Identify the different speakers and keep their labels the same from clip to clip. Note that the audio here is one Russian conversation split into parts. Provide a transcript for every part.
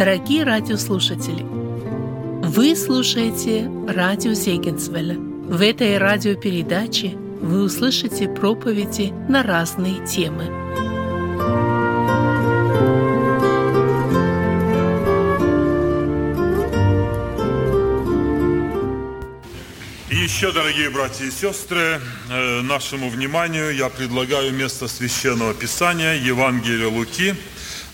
Speaker 1: Дорогие радиослушатели, вы слушаете радио Зегенсвелля. В этой радиопередаче вы услышите проповеди на разные темы.
Speaker 2: Еще, дорогие братья и сестры, э, нашему вниманию я предлагаю место Священного Писания Евангелия Луки –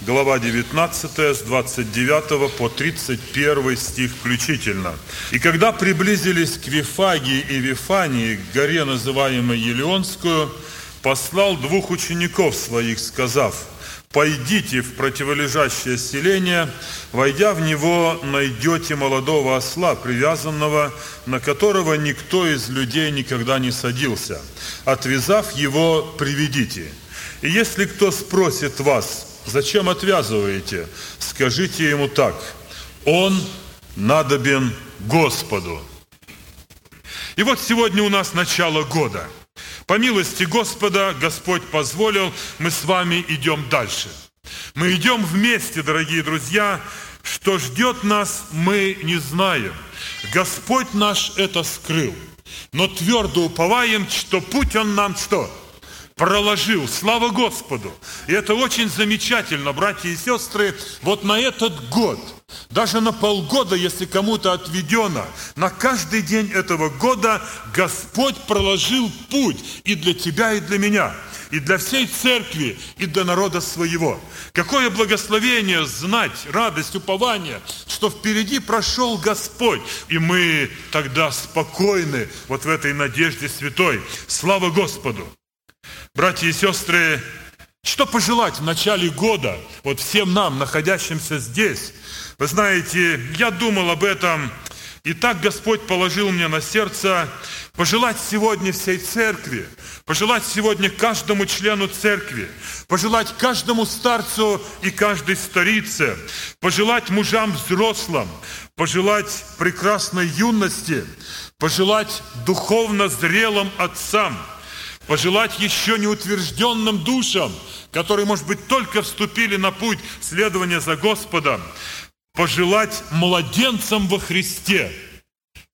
Speaker 2: глава 19, с 29 по 31 стих включительно. «И когда приблизились к Вифагии и Вифании, к горе, называемой Елеонскую, послал двух учеников своих, сказав, «Пойдите в противолежащее селение, войдя в него, найдете молодого осла, привязанного, на которого никто из людей никогда не садился. Отвязав его, приведите. И если кто спросит вас, Зачем отвязываете? Скажите ему так. Он надобен Господу. И вот сегодня у нас начало года. По милости Господа Господь позволил, мы с вами идем дальше. Мы идем вместе, дорогие друзья. Что ждет нас, мы не знаем. Господь наш это скрыл. Но твердо уповаем, что путь Он нам что? Проложил. Слава Господу! И это очень замечательно, братья и сестры, вот на этот год, даже на полгода, если кому-то отведено, на каждый день этого года Господь проложил путь и для тебя, и для меня и для всей церкви, и для народа своего. Какое благословение знать, радость, упование, что впереди прошел Господь, и мы тогда спокойны вот в этой надежде святой. Слава Господу! Братья и сестры, что пожелать в начале года, вот всем нам, находящимся здесь? Вы знаете, я думал об этом, и так Господь положил мне на сердце пожелать сегодня всей церкви, пожелать сегодня каждому члену церкви, пожелать каждому старцу и каждой старице, пожелать мужам взрослым, пожелать прекрасной юности, пожелать духовно зрелым отцам – пожелать еще неутвержденным душам, которые, может быть, только вступили на путь следования за Господом, пожелать младенцам во Христе,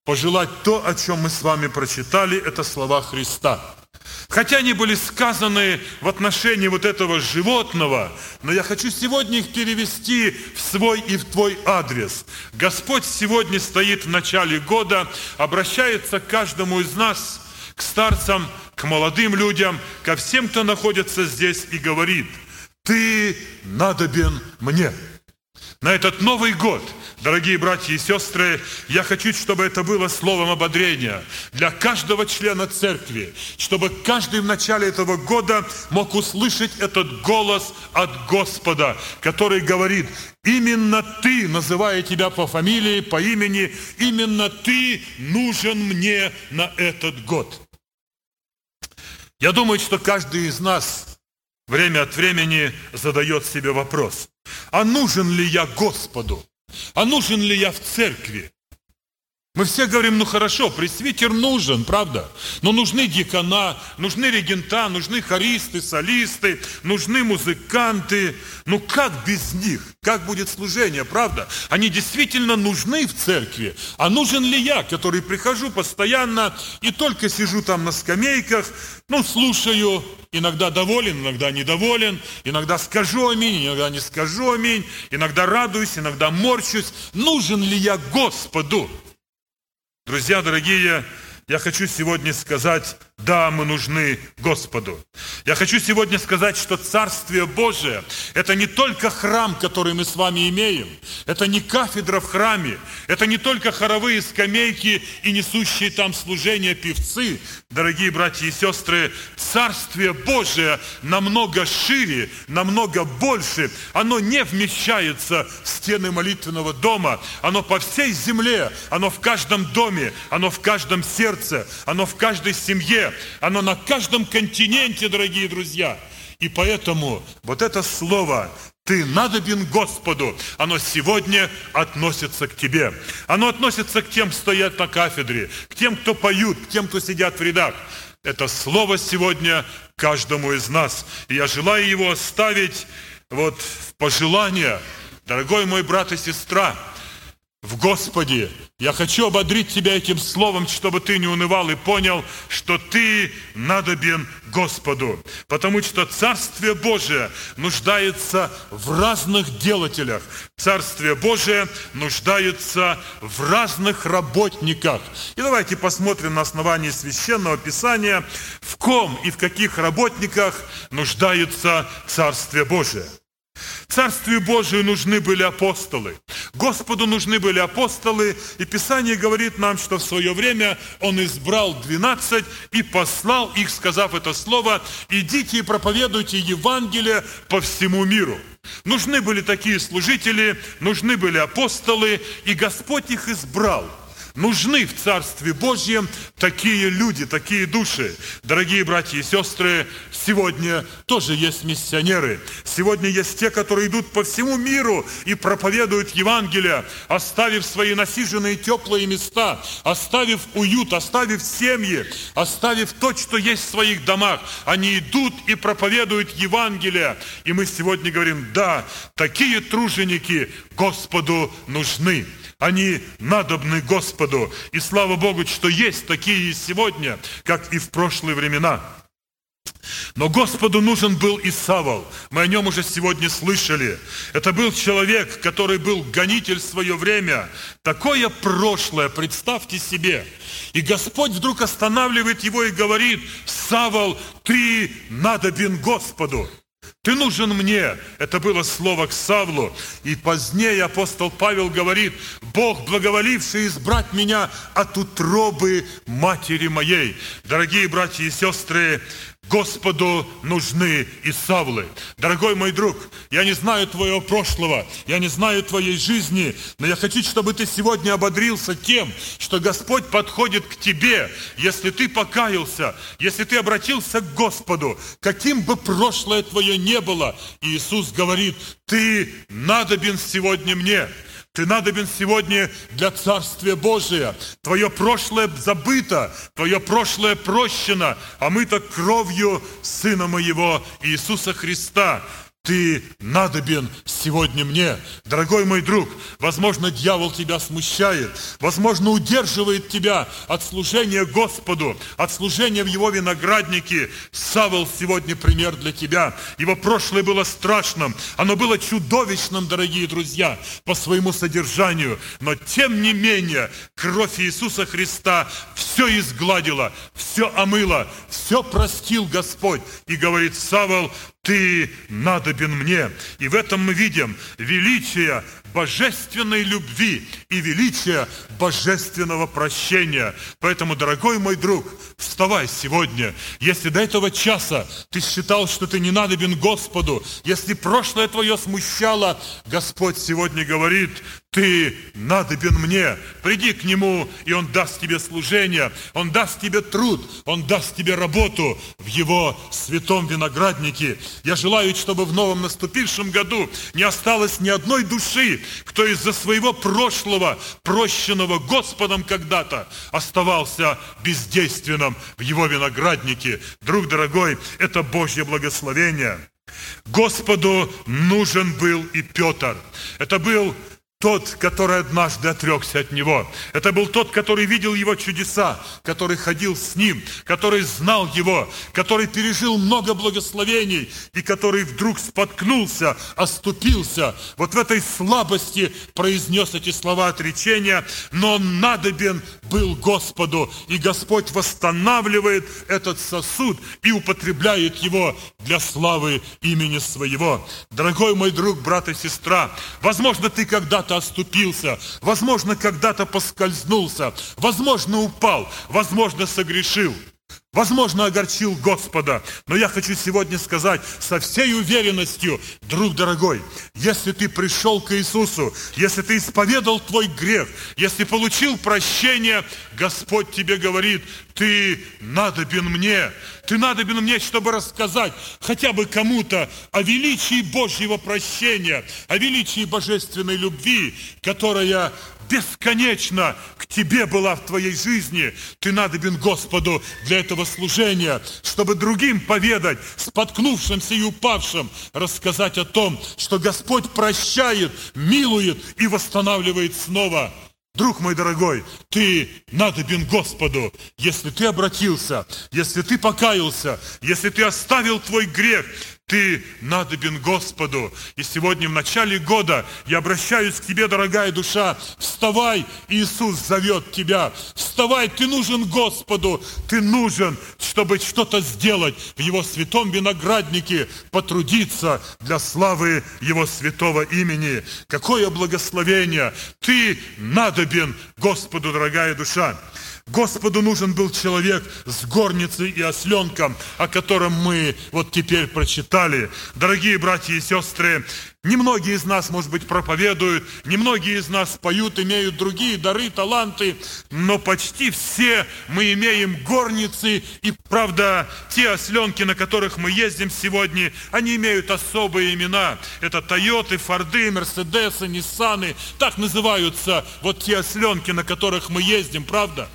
Speaker 2: пожелать то, о чем мы с вами прочитали, это слова Христа. Хотя они были сказаны в отношении вот этого животного, но я хочу сегодня их перевести в свой и в твой адрес. Господь сегодня стоит в начале года, обращается к каждому из нас, к старцам, к молодым людям, ко всем, кто находится здесь и говорит, ты надобен мне. На этот Новый год, дорогие братья и сестры, я хочу, чтобы это было словом ободрения для каждого члена церкви, чтобы каждый в начале этого года мог услышать этот голос от Господа, который говорит, именно ты, называя тебя по фамилии, по имени, именно ты нужен мне на этот год. Я думаю, что каждый из нас время от времени задает себе вопрос, а нужен ли я Господу? А нужен ли я в церкви? Мы все говорим, ну хорошо, пресвитер нужен, правда? Но нужны дикона, нужны регента, нужны хористы, солисты, нужны музыканты. Ну как без них? Как будет служение, правда? Они действительно нужны в церкви. А нужен ли я, который прихожу постоянно и только сижу там на скамейках, ну слушаю, иногда доволен, иногда недоволен, иногда скажу аминь, иногда не скажу аминь, иногда радуюсь, иногда морщусь. Нужен ли я Господу? Друзья дорогие, я хочу сегодня сказать, да, мы нужны Господу. Я хочу сегодня сказать, что Царствие Божие – это не только храм, который мы с вами имеем, это не кафедра в храме, это не только хоровые скамейки и несущие там служения певцы. Дорогие братья и сестры, Царствие Божие намного шире, намного больше. Оно не вмещается в стены молитвенного дома, оно по всей земле, оно в каждом доме, оно в каждом сердце, оно в каждой семье, оно на каждом континенте, дорогие друзья. И поэтому вот это слово «Ты надобен Господу», оно сегодня относится к тебе. Оно относится к тем, кто стоят на кафедре, к тем, кто поют, к тем, кто сидят в рядах. Это слово сегодня каждому из нас. И я желаю его оставить вот в пожелание Дорогой мой брат и сестра, в Господе. Я хочу ободрить тебя этим словом, чтобы ты не унывал и понял, что ты надобен Господу. Потому что Царствие Божие нуждается в разных делателях. Царствие Божие нуждается в разных работниках. И давайте посмотрим на основании Священного Писания, в ком и в каких работниках нуждается Царствие Божие. Царствию Божию нужны были апостолы. Господу нужны были апостолы. И Писание говорит нам, что в свое время Он избрал 12 и послал их, сказав это слово, «Идите и проповедуйте Евангелие по всему миру». Нужны были такие служители, нужны были апостолы, и Господь их избрал – Нужны в Царстве Божьем такие люди, такие души. Дорогие братья и сестры, сегодня тоже есть миссионеры. Сегодня есть те, которые идут по всему миру и проповедуют Евангелие, оставив свои насиженные теплые места, оставив уют, оставив семьи, оставив то, что есть в своих домах. Они идут и проповедуют Евангелие. И мы сегодня говорим, да, такие труженики Господу нужны. Они надобны Господу. И слава Богу, что есть такие сегодня, как и в прошлые времена. Но Господу нужен был и Савол. Мы о нем уже сегодня слышали. Это был человек, который был гонитель в свое время. Такое прошлое, представьте себе. И Господь вдруг останавливает его и говорит, Савол, ты надобен Господу. Ты нужен мне. Это было слово к Савлу. И позднее апостол Павел говорит, Бог, благоволивший избрать меня от утробы матери моей. Дорогие братья и сестры, Господу нужны и Савлы. Дорогой мой друг, я не знаю твоего прошлого, я не знаю твоей жизни, но я хочу, чтобы ты сегодня ободрился тем, что Господь подходит к тебе, если ты покаялся, если ты обратился к Господу, каким бы прошлое твое не было. Иисус говорит, ты надобен сегодня мне. Ты надобен сегодня для Царствия Божия. Твое прошлое забыто, твое прошлое прощено, а мы-то кровью Сына Моего Иисуса Христа. Ты надобен сегодня мне. Дорогой мой друг, возможно, дьявол тебя смущает, возможно, удерживает тебя от служения Господу, от служения в Его винограднике. Савол сегодня пример для тебя. Его прошлое было страшным, оно было чудовищным, дорогие друзья, по своему содержанию. Но, тем не менее, кровь Иисуса Христа все изгладила, все омыла, все простил Господь. И говорит Савол, ты надобен мне. И в этом мы видим величие божественной любви и величие божественного прощения. Поэтому, дорогой мой друг, вставай сегодня. Если до этого часа ты считал, что ты не надобен Господу, если прошлое твое смущало, Господь сегодня говорит, ты надобен мне. Приди к Нему, и Он даст тебе служение, Он даст тебе труд, Он даст тебе работу в Его святом винограднике. Я желаю, чтобы в новом наступившем году не осталось ни одной души, кто из-за своего прошлого, прощенного Господом когда-то, оставался бездейственным в Его винограднике. Друг дорогой, это Божье благословение. Господу нужен был и Петр. Это был тот, который однажды отрекся от него. Это был тот, который видел его чудеса, который ходил с ним, который знал его, который пережил много благословений и который вдруг споткнулся, оступился. Вот в этой слабости произнес эти слова отречения, но он надобен был Господу, и Господь восстанавливает этот сосуд и употребляет его для славы имени своего. Дорогой мой друг, брат и сестра, возможно, ты когда-то когда-то оступился, возможно, когда-то поскользнулся, возможно, упал, возможно, согрешил. Возможно, огорчил Господа, но я хочу сегодня сказать со всей уверенностью, друг дорогой, если ты пришел к Иисусу, если ты исповедал твой грех, если получил прощение, Господь тебе говорит, ты надобен мне, ты надобен мне, чтобы рассказать хотя бы кому-то о величии Божьего прощения, о величии божественной любви, которая бесконечно к тебе была в твоей жизни. Ты надобен Господу для этого служения, чтобы другим поведать, споткнувшимся и упавшим, рассказать о том, что Господь прощает, милует и восстанавливает снова. Друг мой дорогой, ты надобен Господу, если ты обратился, если ты покаялся, если ты оставил твой грех, ты надобен Господу. И сегодня в начале года я обращаюсь к тебе, дорогая душа. Вставай, Иисус зовет тебя. Вставай, ты нужен Господу. Ты нужен, чтобы что-то сделать в Его святом винограднике, потрудиться для славы Его святого имени. Какое благословение! Ты надобен Господу, дорогая душа. Господу нужен был человек с горницей и осленком, о котором мы вот теперь прочитали. Дорогие братья и сестры, Немногие из нас, может быть, проповедуют, немногие из нас поют, имеют другие дары, таланты, но почти все мы имеем горницы, и, правда, те осленки, на которых мы ездим сегодня, они имеют особые имена. Это Тойоты, Форды, Мерседесы, Ниссаны, так называются вот те осленки, на которых мы ездим, правда?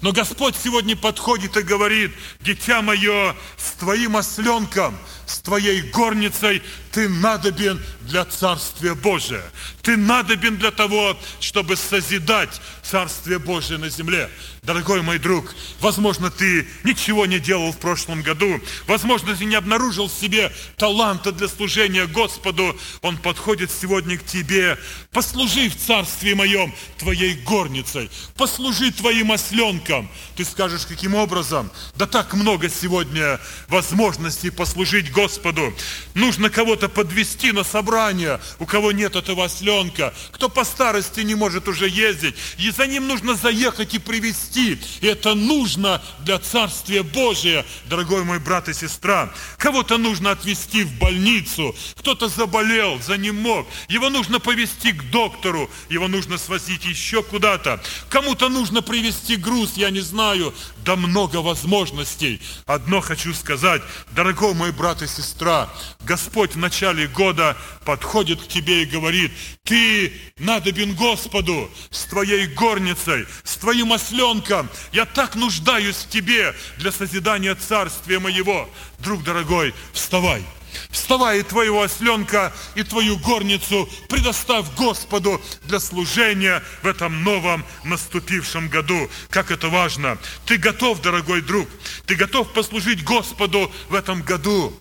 Speaker 2: Но Господь сегодня подходит и говорит, дитя мое, с твоим осленком, с твоей горницей ты надобен для Царствия Божия. Ты надобен для того, чтобы созидать Царствие Божие на земле. Дорогой мой друг, возможно, ты ничего не делал в прошлом году. Возможно, ты не обнаружил в себе таланта для служения Господу. Он подходит сегодня к тебе. Послужи в Царстве Моем твоей горницей. Послужи твоим осленком. Ты скажешь, каким образом? Да так много сегодня возможностей послужить Господу. Нужно кого-то подвести на собрание, у кого нет этого осленка, кто по старости не может уже ездить. И за ним нужно заехать и привести это нужно для Царствия Божия, дорогой мой брат и сестра. Кого-то нужно отвезти в больницу, кто-то заболел, за ним мог. Его нужно повезти к доктору, его нужно свозить еще куда-то. Кому-то нужно привезти груз, я не знаю. Да много возможностей. Одно хочу сказать, дорогой мой брат и сестра, Господь в начале года подходит к тебе и говорит, ты надобен Господу с твоей горницей, с твоим осленком. Я так нуждаюсь в тебе для созидания царствия моего. Друг дорогой, вставай. Вставай и твоего осленка, и твою горницу предоставь Господу для служения в этом новом наступившем году. Как это важно. Ты готов, дорогой друг, ты готов послужить Господу в этом году.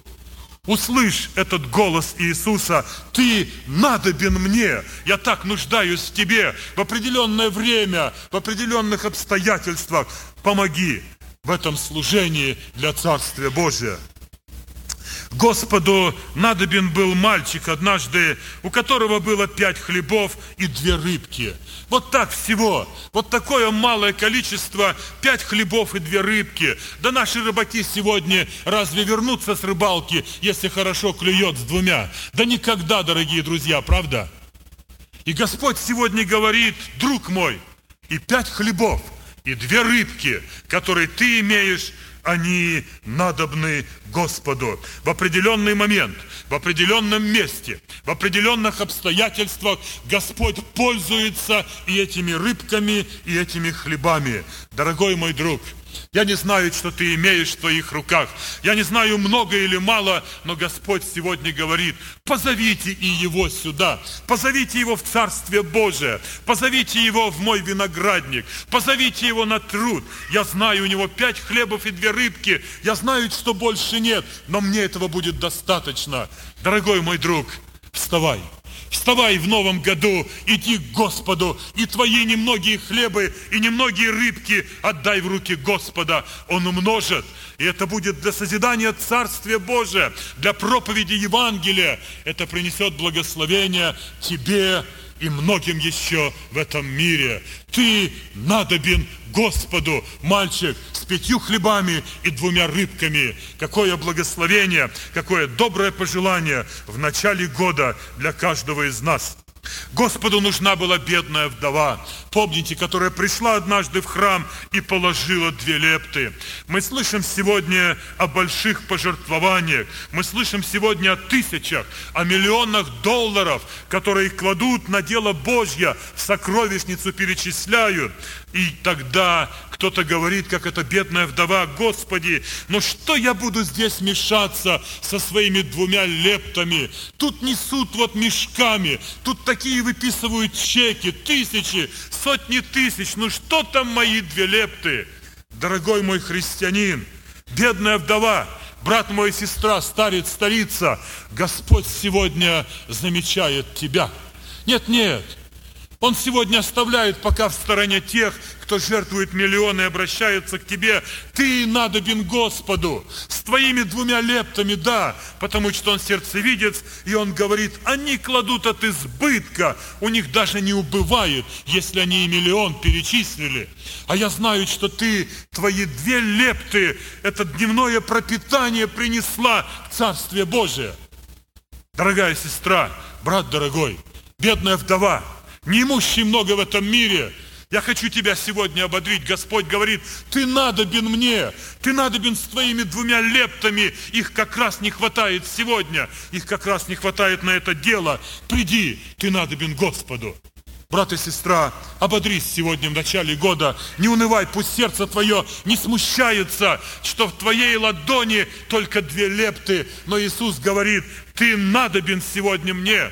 Speaker 2: Услышь этот голос Иисуса. Ты надобен мне. Я так нуждаюсь в тебе в определенное время, в определенных обстоятельствах. Помоги в этом служении для Царствия Божия. Господу надобен был мальчик однажды, у которого было пять хлебов и две рыбки. Вот так всего, вот такое малое количество, пять хлебов и две рыбки. Да наши рыбаки сегодня разве вернутся с рыбалки, если хорошо клюет с двумя? Да никогда, дорогие друзья, правда? И Господь сегодня говорит, друг мой, и пять хлебов, и две рыбки, которые ты имеешь, они надобны Господу в определенный момент, в определенном месте, в определенных обстоятельствах Господь пользуется и этими рыбками, и этими хлебами. Дорогой мой друг, я не знаю, что ты имеешь в твоих руках. Я не знаю, много или мало, но Господь сегодня говорит, позовите и его сюда. Позовите его в Царствие Божие. Позовите его в мой виноградник. Позовите его на труд. Я знаю, у него пять хлебов и две рыбки. Я знаю, что больше нет, но мне этого будет достаточно. Дорогой мой друг, вставай. Вставай в новом году, иди к Господу, и твои немногие хлебы и немногие рыбки отдай в руки Господа. Он умножит, и это будет для созидания Царствия Божия, для проповеди Евангелия. Это принесет благословение тебе и многим еще в этом мире. Ты надобен Господу, мальчик, с пятью хлебами и двумя рыбками. Какое благословение, какое доброе пожелание в начале года для каждого из нас. Господу нужна была бедная вдова, помните, которая пришла однажды в храм и положила две лепты. Мы слышим сегодня о больших пожертвованиях, мы слышим сегодня о тысячах, о миллионах долларов, которые кладут на дело Божье, в сокровищницу перечисляют. И тогда кто-то говорит, как эта бедная вдова, Господи, но что я буду здесь мешаться со своими двумя лептами? Тут несут вот мешками, тут такие выписывают чеки, тысячи, сотни тысяч. Ну что там мои две лепты? Дорогой мой христианин, бедная вдова, брат мой сестра, старец, старица, Господь сегодня замечает тебя. Нет, нет, он сегодня оставляет пока в стороне тех, кто жертвует миллионы и обращается к тебе. Ты надобен Господу с твоими двумя лептами, да, потому что он сердцевидец, и он говорит, они кладут от избытка, у них даже не убывает, если они и миллион перечислили. А я знаю, что ты твои две лепты, это дневное пропитание принесла в Царствие Божие. Дорогая сестра, брат дорогой, бедная вдова – неимущий много в этом мире. Я хочу тебя сегодня ободрить. Господь говорит, ты надобен мне, ты надобен с твоими двумя лептами. Их как раз не хватает сегодня, их как раз не хватает на это дело. Приди, ты надобен Господу. Брат и сестра, ободрись сегодня в начале года. Не унывай, пусть сердце твое не смущается, что в твоей ладони только две лепты. Но Иисус говорит, ты надобен сегодня мне.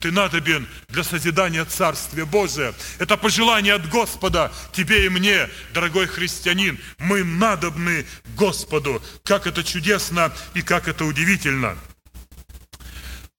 Speaker 2: Ты надобен для созидания Царствия Божия. Это пожелание от Господа тебе и мне, дорогой христианин. Мы надобны Господу. Как это чудесно и как это удивительно.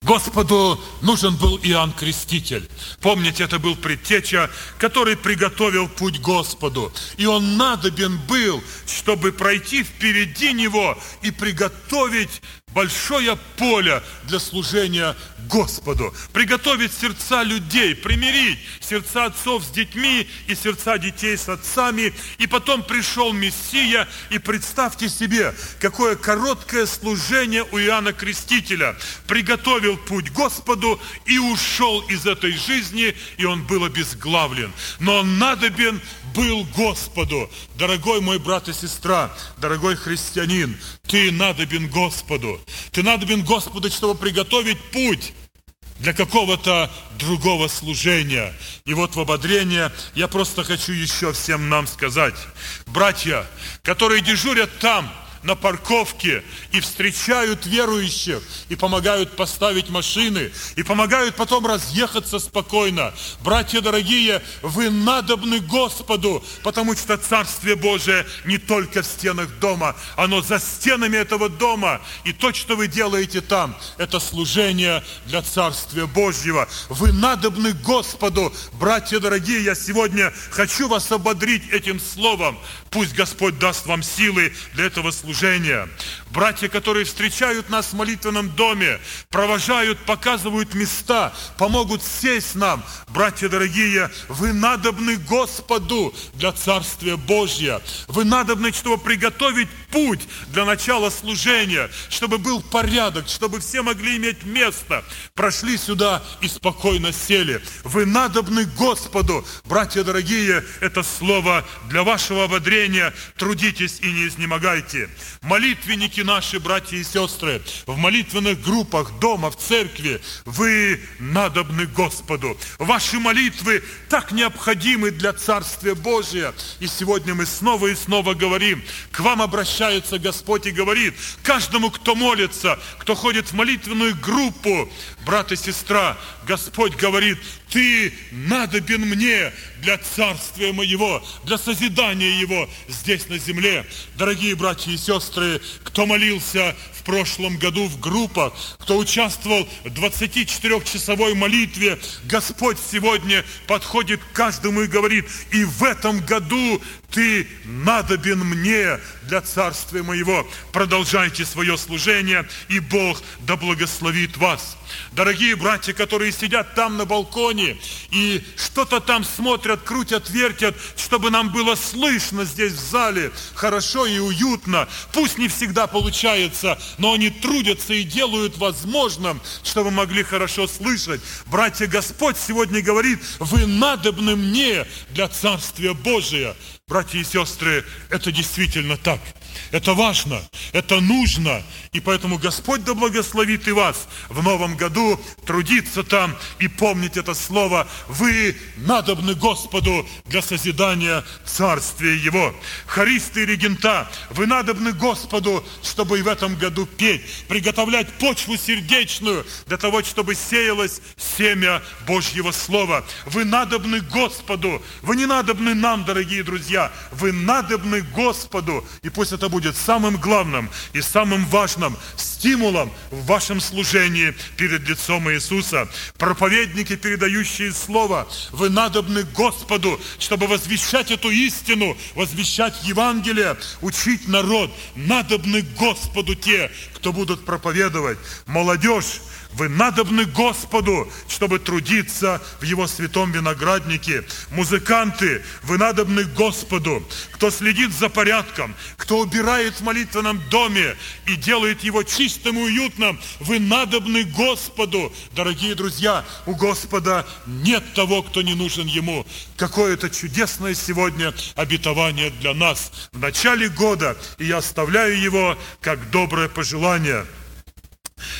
Speaker 2: Господу нужен был Иоанн Креститель. Помните, это был предтеча, который приготовил путь Господу. И он надобен был, чтобы пройти впереди него и приготовить большое поле для служения Господу, приготовить сердца людей, примирить сердца отцов с детьми и сердца детей с отцами. И потом пришел Мессия, и представьте себе, какое короткое служение у Иоанна Крестителя. Приготовил путь Господу и ушел из этой жизни, и он был обезглавлен. Но он надобен был Господу. Дорогой мой брат и сестра, дорогой христианин, ты надобен Господу. Ты надобен Господу, чтобы приготовить путь для какого-то другого служения. И вот в ободрение я просто хочу еще всем нам сказать. Братья, которые дежурят там, на парковке и встречают верующих, и помогают поставить машины, и помогают потом разъехаться спокойно. Братья дорогие, вы надобны Господу, потому что Царствие Божие не только в стенах дома, оно за стенами этого дома. И то, что вы делаете там, это служение для Царствия Божьего. Вы надобны Господу, братья дорогие, я сегодня хочу вас ободрить этим словом. Пусть Господь даст вам силы для этого служения служения. Братья, которые встречают нас в молитвенном доме, провожают, показывают места, помогут сесть нам. Братья дорогие, вы надобны Господу для Царствия Божьего. Вы надобны, чтобы приготовить путь для начала служения, чтобы был порядок, чтобы все могли иметь место. Прошли сюда и спокойно сели. Вы надобны Господу. Братья дорогие, это слово для вашего ободрения трудитесь и не изнемогайте. Молитвенники наши, братья и сестры, в молитвенных группах, дома, в церкви, вы надобны Господу. Ваши молитвы так необходимы для Царствия Божия. И сегодня мы снова и снова говорим, к вам обращается Господь и говорит, каждому, кто молится, кто ходит в молитвенную группу, брат и сестра, Господь говорит, ты надобен мне для царствия моего, для созидания его здесь на земле. Дорогие братья и сестры, кто молился в прошлом году в группах, кто участвовал в 24-часовой молитве, Господь сегодня подходит к каждому и говорит, и в этом году ты надобен мне для царствия моего. Продолжайте свое служение, и Бог да благословит вас. Дорогие братья, которые сидят там на балконе и что-то там смотрят, крутят, вертят, чтобы нам было слышно здесь в зале, хорошо и уютно. Пусть не всегда получается, но они трудятся и делают возможным, чтобы могли хорошо слышать. Братья, Господь сегодня говорит, вы надобны мне для Царствия Божия. Братья и сестры, это действительно так. Это важно, это нужно. И поэтому Господь да благословит и вас в новом году трудиться там и помнить это слово. Вы надобны Господу для созидания Царствия Его. Харисты и регента, вы надобны Господу, чтобы и в этом году петь, приготовлять почву сердечную для того, чтобы сеялось семя Божьего Слова. Вы надобны Господу, вы не надобны нам, дорогие друзья, вы надобны Господу. И пусть это будет самым главным и самым важным стимулом в вашем служении перед лицом Иисуса. Проповедники, передающие Слово, вы надобны Господу, чтобы возвещать эту истину, возвещать Евангелие, учить народ. Надобны Господу те, кто будут проповедовать. Молодежь, вы надобны Господу, чтобы трудиться в Его святом винограднике. Музыканты, вы надобны Господу, кто следит за порядком, кто убирает в молитвенном доме и делает его чистым и уютным. Вы надобны Господу. Дорогие друзья, у Господа нет того, кто не нужен Ему. Какое-то чудесное сегодня обетование для нас в начале года, и я оставляю его как доброе пожелание –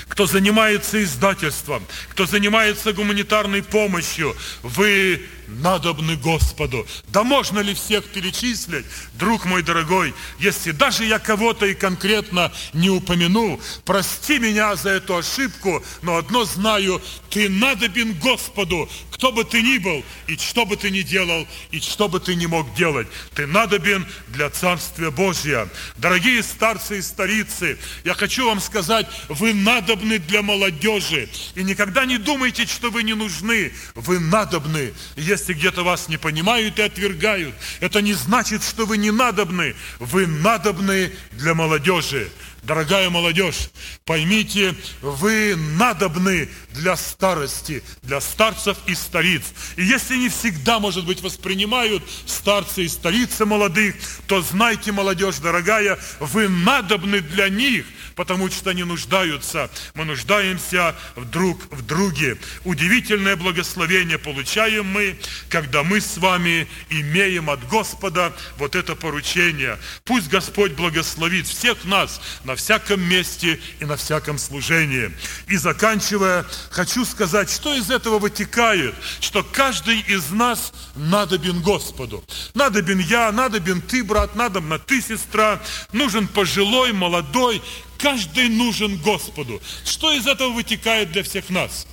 Speaker 2: кто занимается издательством, кто занимается гуманитарной помощью, вы надобны Господу. Да можно ли всех перечислить, друг мой дорогой, если даже я кого-то и конкретно не упомяну, прости меня за эту ошибку, но одно знаю, ты надобен Господу, кто бы ты ни был, и что бы ты ни делал, и что бы ты ни мог делать. Ты надобен для Царствия Божия. Дорогие старцы и старицы, я хочу вам сказать, вы надобны для молодежи. И никогда не думайте, что вы не нужны. Вы надобны. Если где-то вас не понимают и отвергают, это не значит, что вы не надобны. Вы надобны для молодежи. Дорогая молодежь, поймите, вы надобны для старости, для старцев и стариц. И если не всегда, может быть, воспринимают старцы и старицы молодых, то знайте, молодежь дорогая, вы надобны для них – потому что они нуждаются. Мы нуждаемся друг в друге. Удивительное благословение получаем мы, когда мы с вами имеем от Господа вот это поручение. Пусть Господь благословит всех нас на всяком месте и на всяком служении. И заканчивая, хочу сказать, что из этого вытекает, что каждый из нас надобен Господу. Надобен я, надобен ты, брат, надобна ты, сестра, нужен пожилой, молодой, Каждый нужен Господу. Что из этого вытекает для всех нас?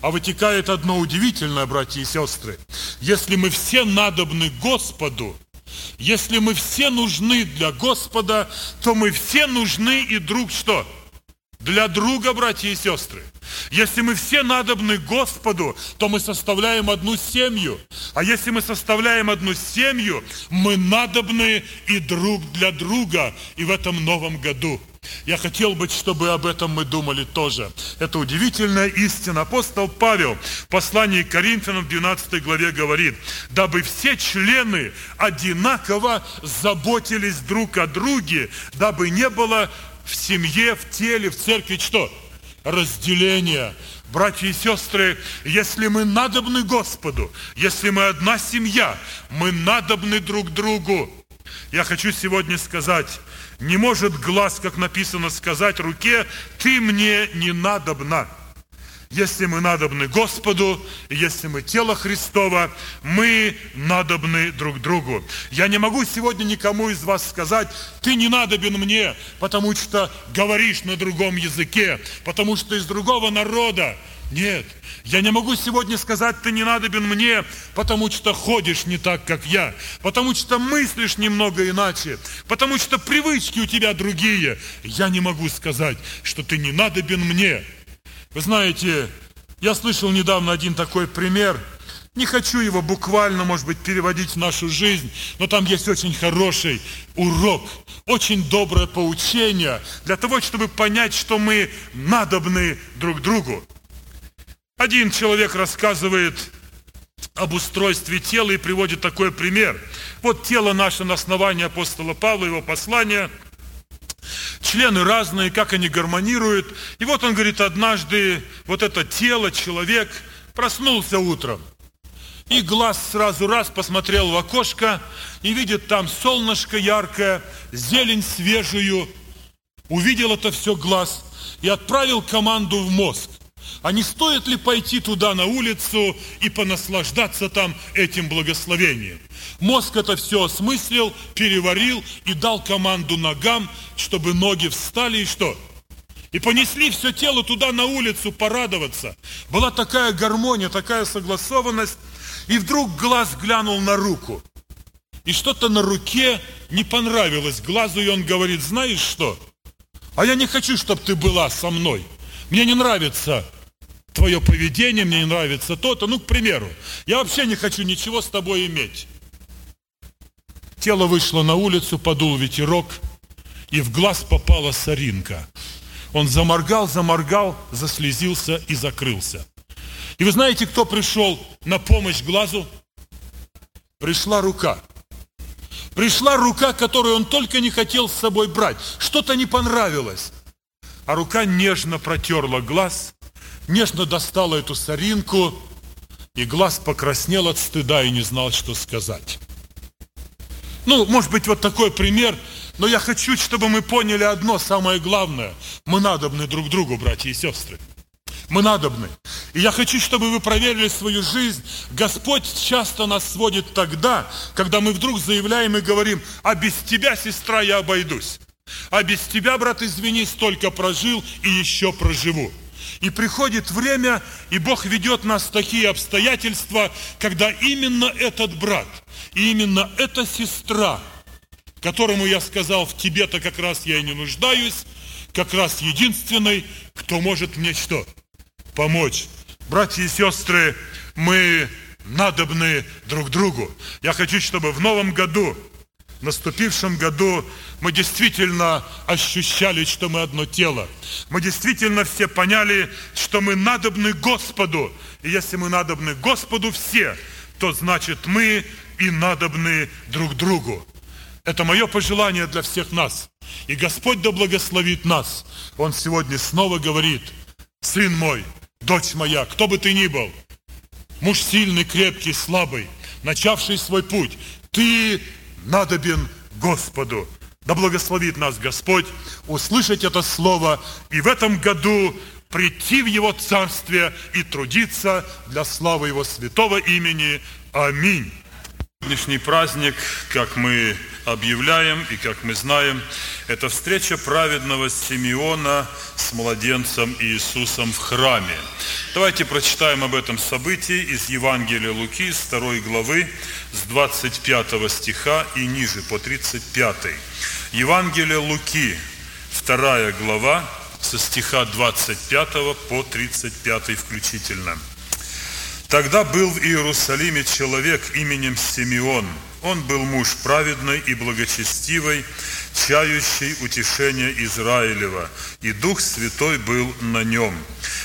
Speaker 2: А вытекает одно удивительное, братья и сестры. Если мы все надобны Господу, если мы все нужны для Господа, то мы все нужны и друг что? Для друга, братья и сестры. Если мы все надобны Господу, то мы составляем одну семью. А если мы составляем одну семью, мы надобны и друг для друга и в этом новом году. Я хотел бы, чтобы об этом мы думали тоже. Это удивительная истина. Апостол Павел в послании к Коринфянам в 12 главе говорит, дабы все члены одинаково заботились друг о друге, дабы не было в семье, в теле, в церкви что? Разделение. Братья и сестры, если мы надобны Господу, если мы одна семья, мы надобны друг другу. Я хочу сегодня сказать, не может глаз, как написано, сказать руке, ты мне не надобна. Если мы надобны Господу, если мы тело Христова, мы надобны друг другу. Я не могу сегодня никому из вас сказать, ты не надобен мне, потому что говоришь на другом языке, потому что из другого народа. Нет, я не могу сегодня сказать, ты не надобен мне, потому что ходишь не так, как я, потому что мыслишь немного иначе, потому что привычки у тебя другие. Я не могу сказать, что ты не надобен мне. Вы знаете, я слышал недавно один такой пример. Не хочу его буквально, может быть, переводить в нашу жизнь, но там есть очень хороший урок, очень доброе поучение для того, чтобы понять, что мы надобны друг другу. Один человек рассказывает об устройстве тела и приводит такой пример. Вот тело наше на основании апостола Павла, его послания, члены разные, как они гармонируют. И вот он говорит, однажды вот это тело, человек проснулся утром – и глаз сразу раз посмотрел в окошко и видит там солнышко яркое, зелень свежую. Увидел это все глаз и отправил команду в мозг. А не стоит ли пойти туда на улицу и понаслаждаться там этим благословением? Мозг это все осмыслил, переварил и дал команду ногам, чтобы ноги встали и что? И понесли все тело туда на улицу порадоваться. Была такая гармония, такая согласованность, и вдруг глаз глянул на руку. И что-то на руке не понравилось глазу, и он говорит, знаешь что? А я не хочу, чтобы ты была со мной. Мне не нравится твое поведение, мне не нравится то-то. Ну, к примеру, я вообще не хочу ничего с тобой иметь. Тело вышло на улицу, подул ветерок, и в глаз попала соринка. Он заморгал, заморгал, заслезился и закрылся. И вы знаете, кто пришел на помощь глазу? Пришла рука. Пришла рука, которую он только не хотел с собой брать. Что-то не понравилось. А рука нежно протерла глаз, нежно достала эту соринку, и глаз покраснел от стыда и не знал, что сказать. Ну, может быть, вот такой пример, но я хочу, чтобы мы поняли одно самое главное. Мы надобны друг другу, братья и сестры. Мы надобны. И я хочу, чтобы вы проверили свою жизнь. Господь часто нас сводит тогда, когда мы вдруг заявляем и говорим, а без тебя, сестра, я обойдусь. А без тебя, брат, извини, столько прожил и еще проживу. И приходит время, и Бог ведет нас в такие обстоятельства, когда именно этот брат, и именно эта сестра, которому я сказал, в тебе-то как раз я и не нуждаюсь, как раз единственный, кто может мне что? помочь. Братья и сестры, мы надобны друг другу. Я хочу, чтобы в новом году, наступившем году, мы действительно ощущали, что мы одно тело. Мы действительно все поняли, что мы надобны Господу. И если мы надобны Господу все, то значит мы и надобны друг другу. Это мое пожелание для всех нас. И Господь да благословит нас. Он сегодня снова говорит, сын мой, дочь моя, кто бы ты ни был, муж сильный, крепкий, слабый, начавший свой путь, ты надобен Господу. Да благословит нас Господь услышать это слово и в этом году прийти в Его Царствие и трудиться для славы Его святого имени. Аминь. Сегодняшний праздник, как мы объявляем и как мы знаем, это встреча праведного Симеона с младенцем Иисусом в храме. Давайте прочитаем об этом событии из Евангелия Луки, с 2 главы, с 25 стиха и ниже, по 35. Евангелие Луки, 2 глава, со стиха 25 по 35 включительно. Тогда был в Иерусалиме человек именем Симеон. Он был муж праведный и благочестивый, чающий утешение Израилева, и Дух Святой был на нем.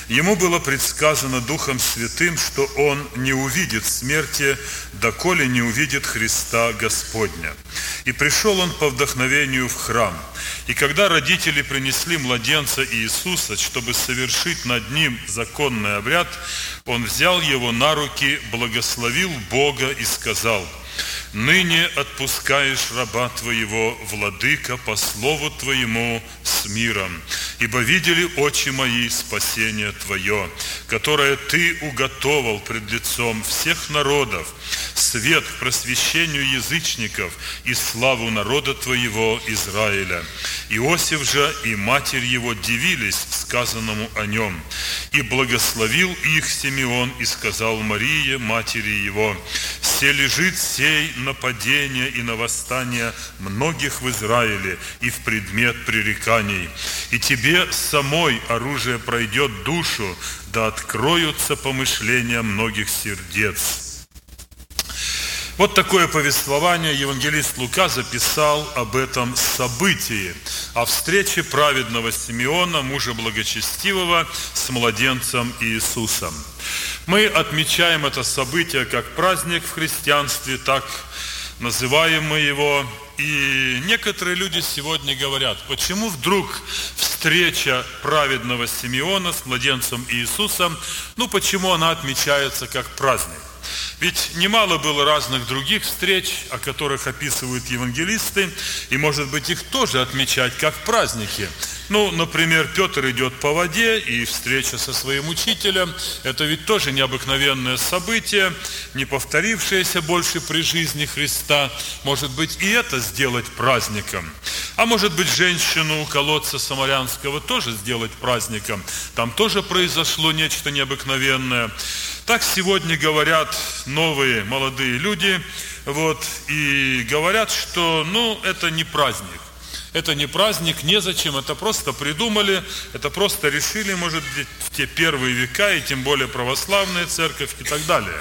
Speaker 2: Ему было предсказано Духом Святым, что он не увидит смерти, доколе не увидит Христа Господня. И пришел он по вдохновению в храм. И когда родители принесли младенца Иисуса, чтобы совершить над ним законный обряд, он взял его на руки, благословил Бога и сказал – Ныне отпускаешь раба Твоего, Владыка, по слову Твоему с миром, ибо видели очи мои спасение Твое, которое Ты уготовал пред лицом всех народов, свет к просвещению язычников и славу народа Твоего Израиля. Иосиф же и матерь его дивились сказанному о нем. И благословил их Симеон и сказал Марии, матери его, «Се лежит сей нападение и на восстание многих в Израиле и в предмет пререканий. И тебе самой оружие пройдет душу, да откроются помышления многих сердец». Вот такое повествование евангелист Лука записал об этом событии, о встрече праведного Симеона, мужа благочестивого, с младенцем Иисусом. Мы отмечаем это событие как праздник в христианстве, так называем мы его. И некоторые люди сегодня говорят, почему вдруг встреча праведного Симеона с младенцем Иисусом, ну почему она отмечается как праздник? Ведь немало было разных других встреч, о которых описывают евангелисты, и, может быть, их тоже отмечать как праздники. Ну, например, Петр идет по воде, и встреча со своим учителем – это ведь тоже необыкновенное событие, не повторившееся больше при жизни Христа. Может быть, и это сделать праздником. А может быть, женщину у колодца Самарянского тоже сделать праздником. Там тоже произошло нечто необыкновенное. Так сегодня говорят новые молодые люди, вот, и говорят, что, ну, это не праздник. Это не праздник, незачем, это просто придумали, это просто решили, может в те первые века, и тем более православная церковь и так далее.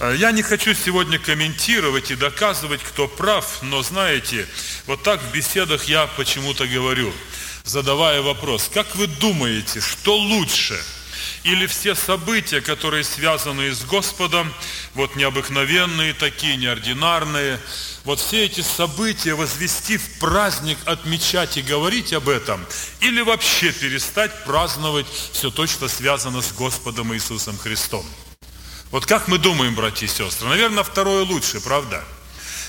Speaker 2: А, я не хочу сегодня комментировать и доказывать, кто прав, но знаете, вот так в беседах я почему-то говорю, задавая вопрос, как вы думаете, что лучше – или все события, которые связаны с Господом, вот необыкновенные такие, неординарные, вот все эти события возвести в праздник, отмечать и говорить об этом, или вообще перестать праздновать все то, что связано с Господом Иисусом Христом. Вот как мы думаем, братья и сестры? Наверное, второе лучше, правда?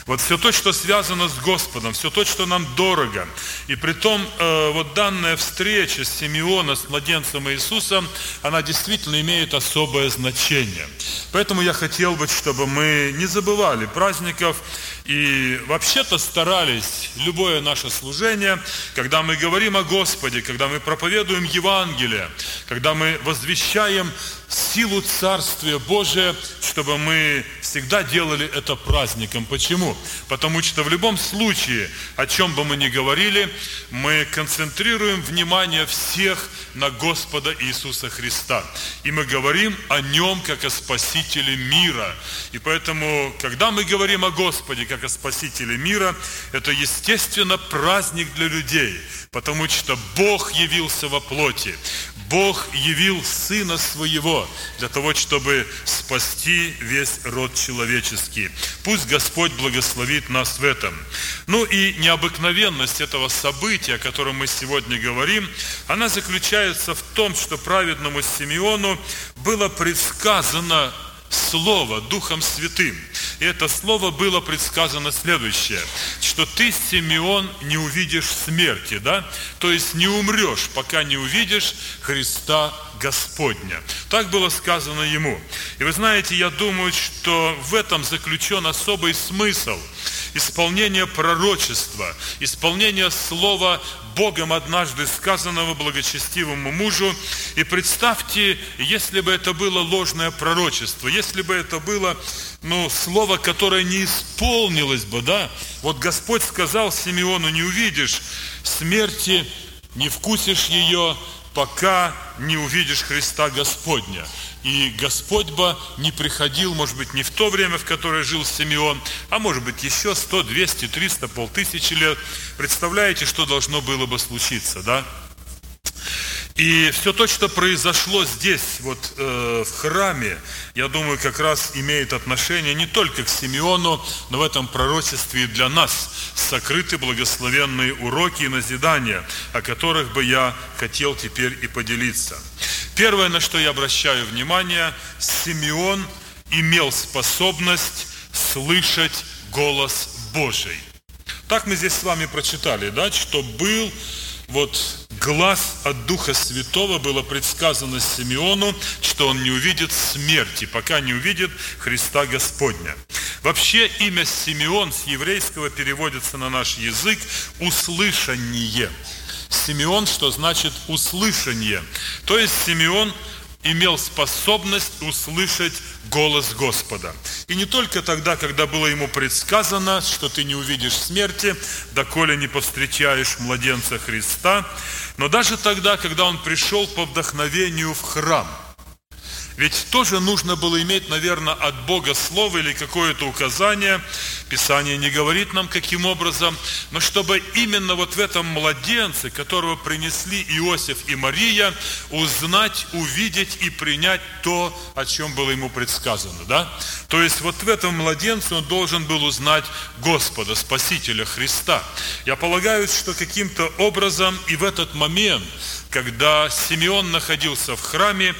Speaker 2: Вот все то, что связано с Господом, все то, что нам дорого. И при том, э, вот данная встреча с Симеона, с младенцем Иисусом, она действительно имеет особое значение. Поэтому я хотел бы, чтобы мы не забывали праздников и вообще-то старались любое наше служение, когда мы говорим о Господе, когда мы проповедуем Евангелие, когда мы возвещаем силу Царствия Божия, чтобы мы всегда делали это праздником. Почему? Потому что в любом случае, о чем бы мы ни говорили, мы концентрируем внимание всех на Господа Иисуса Христа. И мы говорим о Нем как о Спасителе мира. И поэтому, когда мы говорим о Господе как о Спасителе мира, это, естественно, праздник для людей, потому что Бог явился во плоти. Бог явил Сына Своего для того, чтобы спасти весь род человеческий. Пусть Господь благословит нас в этом. Ну и необыкновенность этого события, о котором мы сегодня говорим, она заключается в том, что праведному Симеону было предсказано Слово Духом Святым. И это Слово было предсказано следующее, что ты, Симеон, не увидишь смерти, да? То есть не умрешь, пока не увидишь Христа Господня. Так было сказано ему. И вы знаете, я думаю, что в этом заключен особый смысл – исполнение пророчества, исполнение слова Богом однажды сказанного благочестивому мужу. И представьте, если бы это было ложное пророчество, если бы это было ну, слово, которое не исполнилось бы, да? Вот Господь сказал Симеону, не увидишь смерти, не вкусишь ее, пока не увидишь Христа Господня. И Господь бы не приходил, может быть, не в то время, в которое жил Симеон, а может быть еще 100, 200, 300, полтысячи лет. Представляете, что должно было бы случиться, да? И все то, что произошло здесь, вот э, в храме, я думаю, как раз имеет отношение не только к Симеону, но в этом пророчестве и для нас сокрыты благословенные уроки и назидания, о которых бы я хотел теперь и поделиться. Первое, на что я обращаю внимание, Симеон имел способность слышать голос Божий. Так мы здесь с вами прочитали, да, что был вот глаз от Духа Святого было предсказано Симеону, что он не увидит смерти, пока не увидит Христа Господня. Вообще имя Симеон с еврейского переводится на наш язык «услышание». Симеон, что значит услышание. То есть Симеон имел способность услышать голос Господа. И не только тогда, когда было ему предсказано, что ты не увидишь смерти, доколе не повстречаешь младенца Христа, но даже тогда, когда он пришел по вдохновению в храм. Ведь тоже нужно было иметь, наверное, от Бога слово или какое-то указание. Писание не говорит нам, каким образом, но чтобы именно вот в этом младенце, которого принесли Иосиф и Мария, узнать, увидеть и принять то, о чем было ему предсказано. Да? То есть вот в этом младенце он должен был узнать Господа, Спасителя Христа. Я полагаю, что каким-то образом и в этот момент, когда Симеон находился в храме,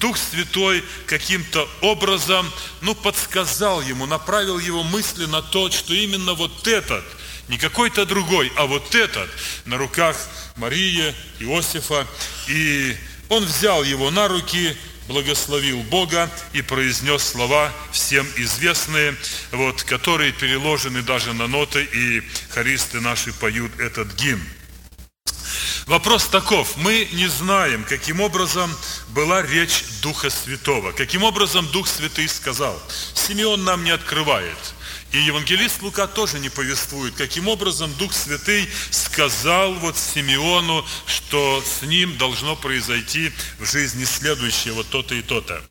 Speaker 2: Дух Святой каким-то образом, ну, подсказал ему, направил его мысли на то, что именно вот этот, не какой-то другой, а вот этот на руках Марии, Иосифа, и он взял его на руки, благословил Бога и произнес слова всем известные, вот, которые переложены даже на ноты, и хористы наши поют этот гимн. Вопрос таков. Мы не знаем, каким образом была речь Духа Святого. Каким образом Дух Святый сказал. Симеон нам не открывает. И евангелист Лука тоже не повествует, каким образом Дух Святый сказал вот Симеону, что с ним должно произойти в жизни следующее, вот то-то и то-то.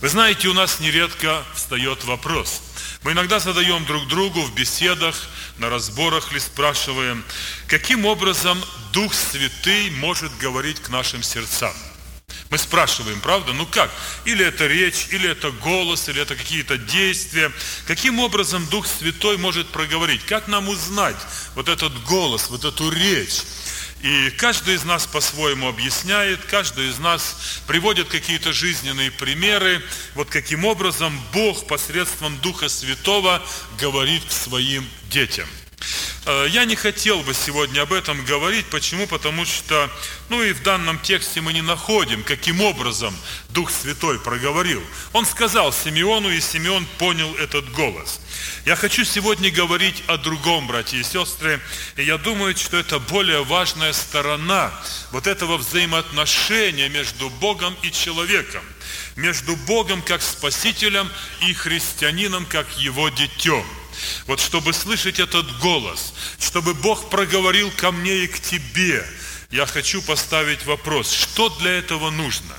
Speaker 2: Вы знаете, у нас нередко встает вопрос. Мы иногда задаем друг другу в беседах, на разборах ли спрашиваем, каким образом Дух Святый может говорить к нашим сердцам. Мы спрашиваем, правда? Ну как? Или это речь, или это голос, или это какие-то действия. Каким образом Дух Святой может проговорить? Как нам узнать вот этот голос, вот эту речь? И каждый из нас по-своему объясняет, каждый из нас приводит какие-то жизненные примеры, вот каким образом Бог посредством Духа Святого говорит к своим детям. Э, я не хотел бы сегодня об этом говорить. Почему? Потому что, ну и в данном тексте мы не находим, каким образом Дух Святой проговорил. Он сказал Симеону, и Симеон понял этот голос. Я хочу сегодня говорить о другом, братья и сестры, и я думаю, что это более важная сторона вот этого взаимоотношения между Богом и человеком, между Богом как Спасителем и христианином как Его детем – вот чтобы слышать этот голос, чтобы Бог проговорил ко мне и к тебе, я хочу поставить вопрос, что для этого нужно?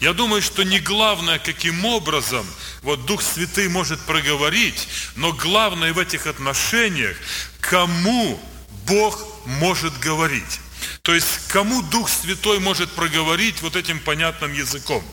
Speaker 2: Я думаю, что не главное, каким образом вот Дух Святый может проговорить, но главное в этих отношениях, кому Бог может говорить. То есть, кому Дух Святой может проговорить вот этим понятным языком.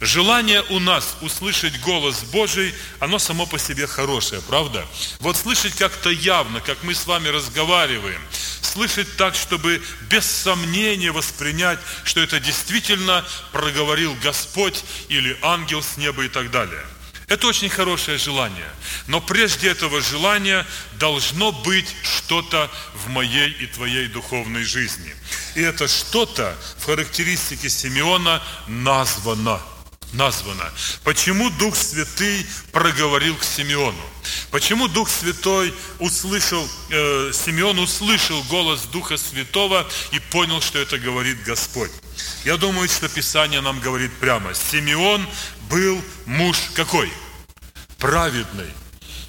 Speaker 2: Желание у нас услышать голос Божий, оно само по себе хорошее, правда? Вот слышать как-то явно, как мы с вами разговариваем, слышать так, чтобы без сомнения воспринять, что это действительно проговорил Господь или ангел с неба и так далее. Это очень хорошее желание. Но прежде этого желания должно быть что-то в моей и твоей духовной жизни. И это что-то в характеристике Симеона названо – названо. Почему Дух Святый проговорил к Симеону? Почему Дух Святой услышал, э, Симеон услышал голос Духа Святого и понял, что это говорит Господь? Я думаю, что Писание нам говорит прямо. Симеон был муж какой? Праведный.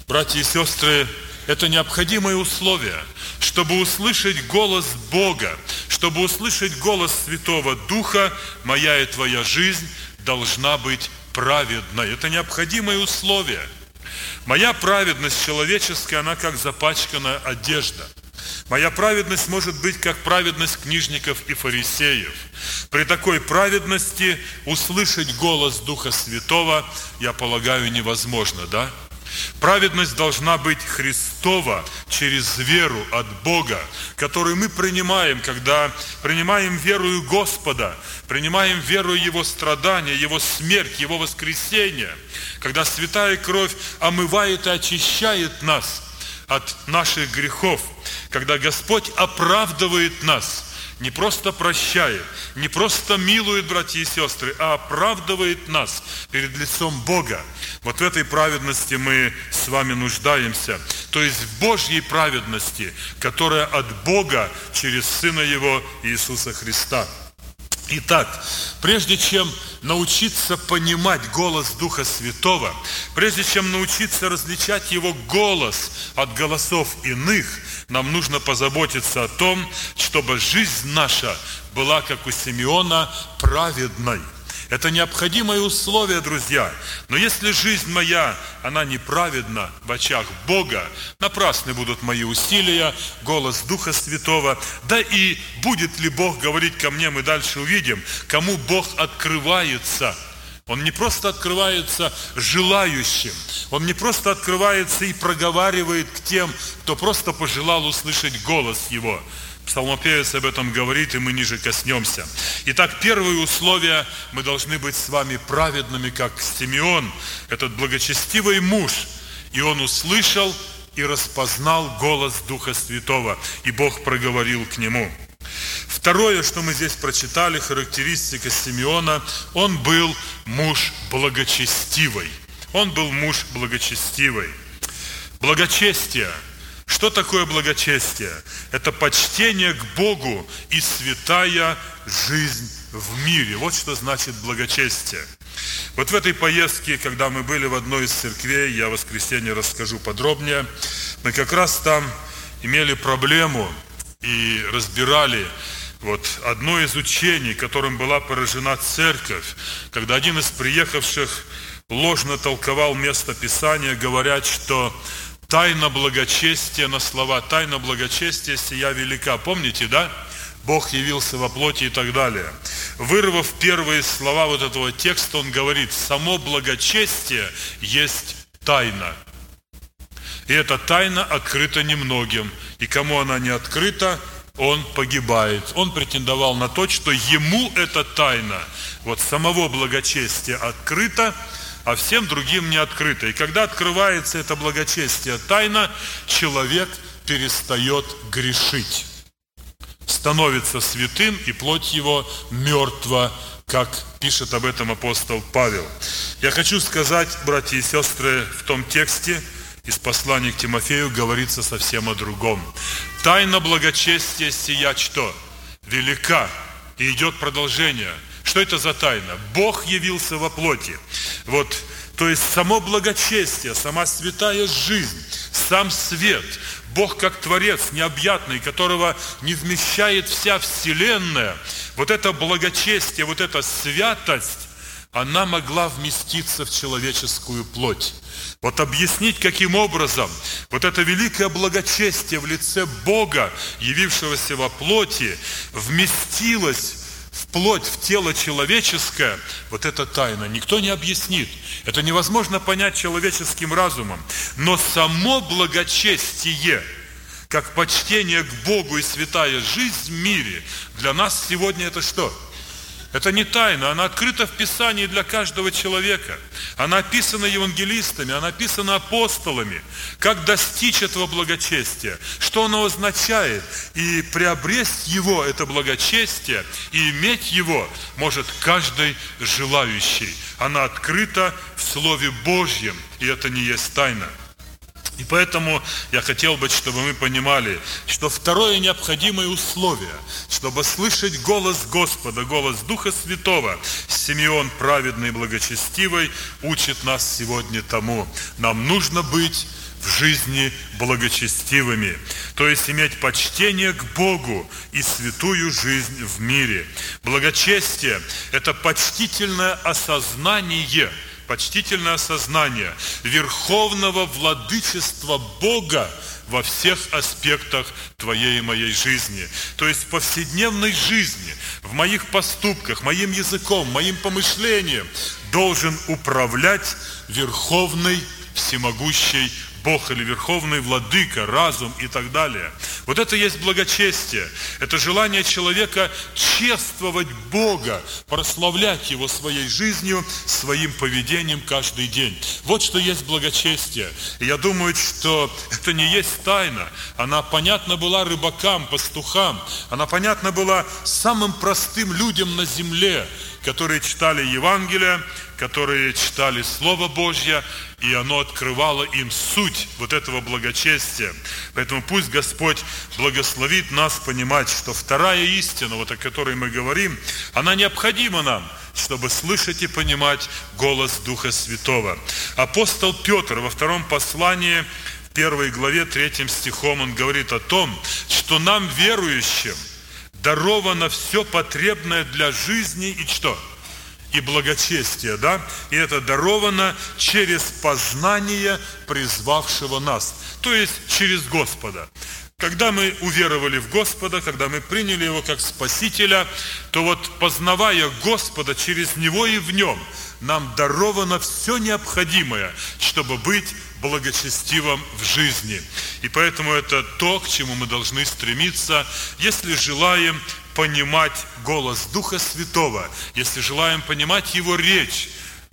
Speaker 2: Братья и сестры, это необходимое условие, чтобы услышать голос Бога, чтобы услышать голос Святого Духа, моя и твоя жизнь должна быть праведной. Это необходимое условие. Моя праведность человеческая, она как запачканная одежда. Моя праведность может быть как праведность книжников и фарисеев. При такой праведности услышать голос Духа Святого, я полагаю, невозможно, да? Праведность должна быть Христова через веру от Бога, которую мы принимаем, когда принимаем верую Господа, принимаем веру Его страдания, Его смерть, Его воскресение, когда святая кровь омывает и очищает нас от наших грехов, когда Господь оправдывает нас – не просто прощает, не просто милует, братья и сестры, а оправдывает нас перед лицом Бога. Вот в этой праведности мы с вами нуждаемся. То есть в Божьей праведности, которая от Бога через Сына Его Иисуса Христа. Итак, прежде чем научиться понимать голос Духа Святого, прежде чем научиться различать Его голос от голосов иных, нам нужно позаботиться о том, чтобы жизнь наша была, как у Симеона, праведной. Это необходимое условие, друзья. Но если жизнь моя, она неправедна в очах Бога, напрасны будут мои усилия, голос Духа Святого. Да и будет ли Бог говорить ко мне, мы дальше увидим, кому Бог открывается – он не просто открывается желающим, он не просто открывается и проговаривает к тем, кто просто пожелал услышать голос его. Псалмопевец об этом говорит, и мы ниже коснемся. Итак, первое условие, мы должны быть с вами праведными, как Симеон, этот благочестивый муж. И он услышал и распознал голос Духа Святого, и Бог проговорил к нему. Второе, что мы здесь прочитали, характеристика Симеона, он был муж благочестивый. Он был муж благочестивый. Благочестие – что такое благочестие? Это почтение к Богу и святая жизнь в мире. Вот что значит благочестие. Вот в этой поездке, когда мы были в одной из церквей, я в воскресенье расскажу подробнее, мы как раз там имели проблему и разбирали вот одно из учений, которым была поражена церковь, когда один из приехавших ложно толковал место Писания, говорят, что Тайна благочестия на слова, тайна благочестия сия велика. Помните, да? Бог явился во плоти и так далее. Вырвав первые слова вот этого текста, он говорит, само благочестие есть тайна. И эта тайна открыта немногим. И кому она не открыта, он погибает. Он претендовал на то, что ему эта тайна, вот самого благочестия открыта, а всем другим не открыто. И когда открывается это благочестие тайна, человек перестает грешить. Становится святым, и плоть его мертва, как пишет об этом апостол Павел. Я хочу сказать, братья и сестры, в том тексте из послания к Тимофею говорится совсем о другом. Тайна благочестия сия что? Велика. И идет продолжение – что это за тайна? Бог явился во плоти. Вот, то есть само благочестие, сама святая жизнь, сам свет, Бог как Творец необъятный, которого не вмещает вся Вселенная, вот это благочестие, вот эта святость, она могла вместиться в человеческую плоть. Вот объяснить, каким образом вот это великое благочестие в лице Бога, явившегося во плоти, вместилось вплоть в тело человеческое, вот это тайна, никто не объяснит. Это невозможно понять человеческим разумом. Но само благочестие, как почтение к Богу и святая жизнь в мире, для нас сегодня это что? Это не тайна, она открыта в Писании для каждого человека. Она описана евангелистами, она описана апостолами. Как достичь этого благочестия, что оно означает. И приобрести его, это благочестие, и иметь его может каждый желающий. Она открыта в Слове Божьем, и это не есть тайна. И поэтому я хотел бы, чтобы мы понимали, что второе необходимое условие, чтобы слышать голос Господа, голос Духа Святого, Симеон праведный и благочестивый учит нас сегодня тому. Нам нужно быть в жизни благочестивыми, то есть иметь почтение к Богу и святую жизнь в мире. Благочестие – это почтительное осознание – почтительное осознание верховного владычества Бога во всех аспектах твоей и моей жизни. То есть в повседневной жизни, в моих поступках, моим языком, моим помышлением должен управлять верховный всемогущий Бог или Верховный Владыка, разум и так далее. Вот это есть благочестие. Это желание человека чествовать Бога, прославлять Его своей жизнью, своим поведением каждый день. Вот что есть благочестие. И я думаю, что это не есть тайна. Она понятна была рыбакам, пастухам. Она понятна была самым простым людям на земле, которые читали Евангелие, которые читали Слово Божье, и оно открывало им суть вот этого благочестия. Поэтому пусть Господь благословит нас понимать, что вторая истина, вот о которой мы говорим, она необходима нам, чтобы слышать и понимать голос Духа Святого. Апостол Петр во втором послании, в первой главе, третьим стихом, он говорит о том, что нам, верующим, даровано все потребное для жизни и что? И благочестие, да? И это даровано через познание призвавшего нас, то есть через Господа. Когда мы уверовали в Господа, когда мы приняли Его как Спасителя, то вот познавая Господа через Него и в Нем, нам даровано все необходимое, чтобы быть благочестивым в жизни. И поэтому это то, к чему мы должны стремиться, если желаем понимать голос Духа Святого, если желаем понимать Его речь,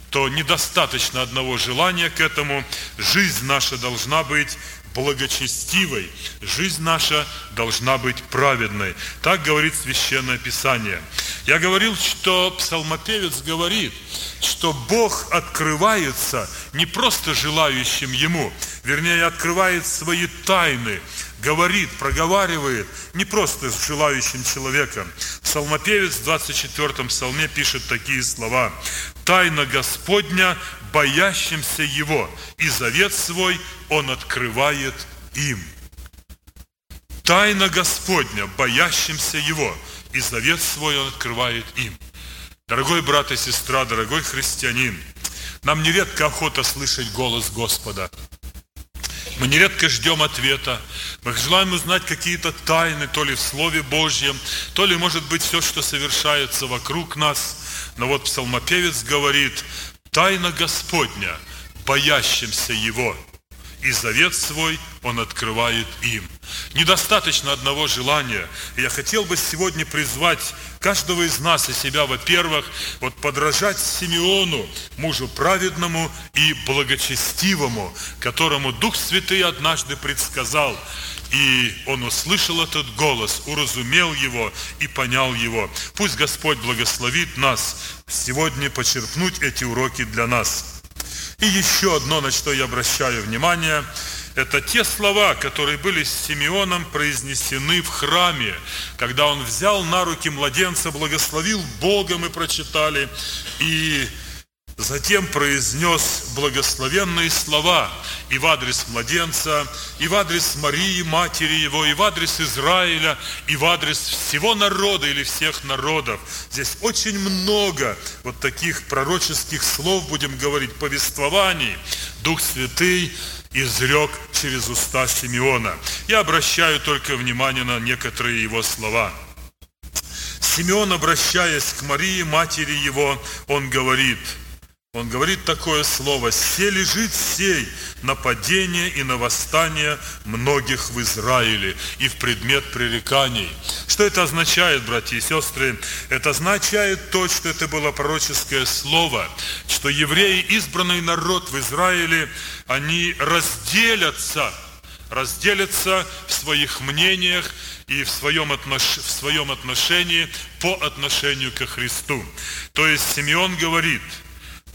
Speaker 2: то недостаточно одного желания к этому. Жизнь наша должна быть благочестивой. Жизнь наша должна быть праведной. Так говорит Священное Писание. Я говорил, что псалмопевец говорит, что Бог открывается не просто желающим Ему, вернее, открывает свои тайны, говорит, проговаривает, не просто с желающим человеком. Псалмопевец в 24 псалме пишет такие слова. «Тайна Господня боящимся Его, и завет свой Он открывает им». Тайна Господня боящимся Его, и завет свой Он открывает им. Дорогой брат и сестра, дорогой христианин, нам нередко охота слышать голос Господа. Мы нередко ждем ответа. Мы желаем узнать какие-то тайны, то ли в Слове Божьем, то ли, может быть, все, что совершается вокруг нас. Но вот псалмопевец говорит, тайна Господня, боящимся Его – и завет свой Он открывает им. Недостаточно одного желания. Я хотел бы сегодня призвать каждого из нас и себя, во-первых, вот подражать Симеону, мужу праведному и благочестивому, которому Дух Святый однажды предсказал, и он услышал этот голос, уразумел его и понял его. Пусть Господь благословит нас сегодня почерпнуть эти уроки для нас. И еще одно, на что я обращаю внимание, это те слова, которые были с Симеоном произнесены в храме, когда он взял на руки младенца, благословил Богом и прочитали, и затем произнес благословенные слова и в адрес младенца, и в адрес Марии, матери его, и в адрес Израиля, и в адрес всего народа или всех народов. Здесь очень много вот таких пророческих слов, будем говорить, повествований. Дух Святый изрек через уста Симеона. Я обращаю только внимание на некоторые его слова. Симеон, обращаясь к Марии, матери его, он говорит – он говорит такое слово, «Се лежит сей нападение и на восстание многих в Израиле и в предмет пререканий». Что это означает, братья и сестры? Это означает то, что это было пророческое слово, что евреи, избранный народ в Израиле, они разделятся, разделятся в своих мнениях и в своем, отнош... в своем отношении по отношению ко Христу. То есть Симеон говорит –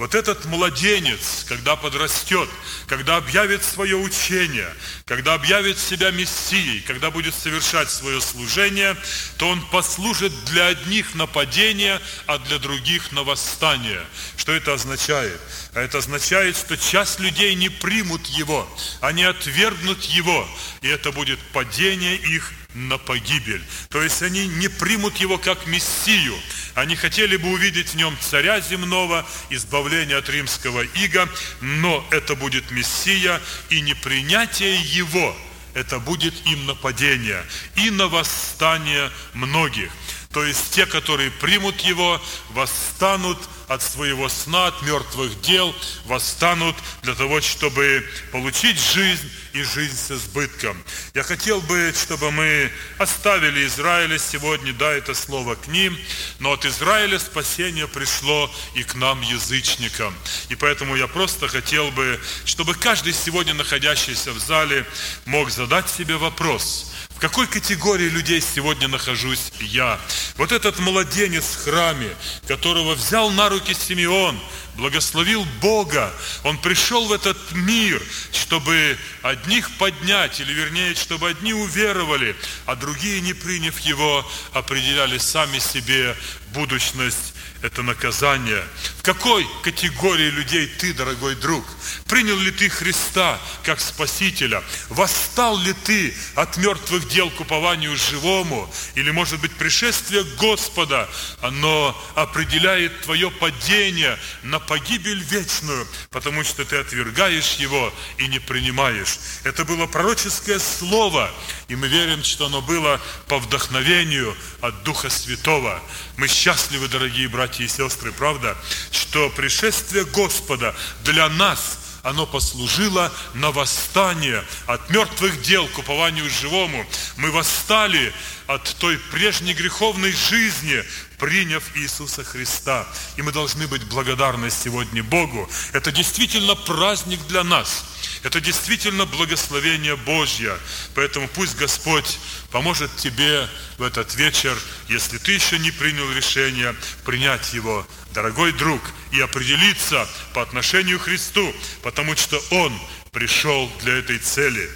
Speaker 2: вот этот младенец, когда подрастет, когда объявит свое учение, когда объявит себя Мессией, когда будет совершать свое служение, то он послужит для одних нападения, а для других на восстание. Что это означает? А это означает, что часть людей не примут его, они отвергнут его, и это будет падение их на погибель. То есть они не примут его как Мессию. Они хотели бы увидеть в нем царя земного, избавления от римского ига, но это будет Мессия, и непринятие его, это будет им нападение и на восстание многих. То есть те, которые примут его, восстанут от своего сна, от мертвых дел, восстанут для того, чтобы получить жизнь и жизнь с избытком. Я хотел бы, чтобы мы оставили Израиля сегодня, да, это слово к ним, но от Израиля спасение пришло и к нам, язычникам. И поэтому я просто хотел бы, чтобы каждый сегодня находящийся в зале мог задать себе вопрос – какой категории людей сегодня нахожусь я? Вот этот младенец в храме, которого взял на руки Симеон, благословил Бога. Он пришел в этот мир, чтобы одних поднять, или вернее, чтобы одни уверовали, а другие, не приняв Его, определяли сами себе будущность это наказание. В какой категории людей ты, дорогой друг? Принял ли ты Христа как Спасителя? Восстал ли ты от мертвых дел к упованию живому? Или, может быть, пришествие Господа, оно определяет твое падение на погибель вечную, потому что ты отвергаешь его и не принимаешь. Это было пророческое слово, и мы верим, что оно было по вдохновению от Духа Святого. Мы счастливы, дорогие братья и сестры, правда, что пришествие Господа для нас – оно послужило на восстание от мертвых дел к упованию живому. Мы восстали от той прежней греховной жизни, приняв Иисуса Христа. И мы должны быть благодарны сегодня Богу. Это действительно праздник для нас. Это действительно благословение Божье. Поэтому пусть Господь поможет тебе в этот вечер, если ты еще не принял решение, принять его, дорогой друг, и определиться по отношению к Христу, потому что Он пришел для этой цели.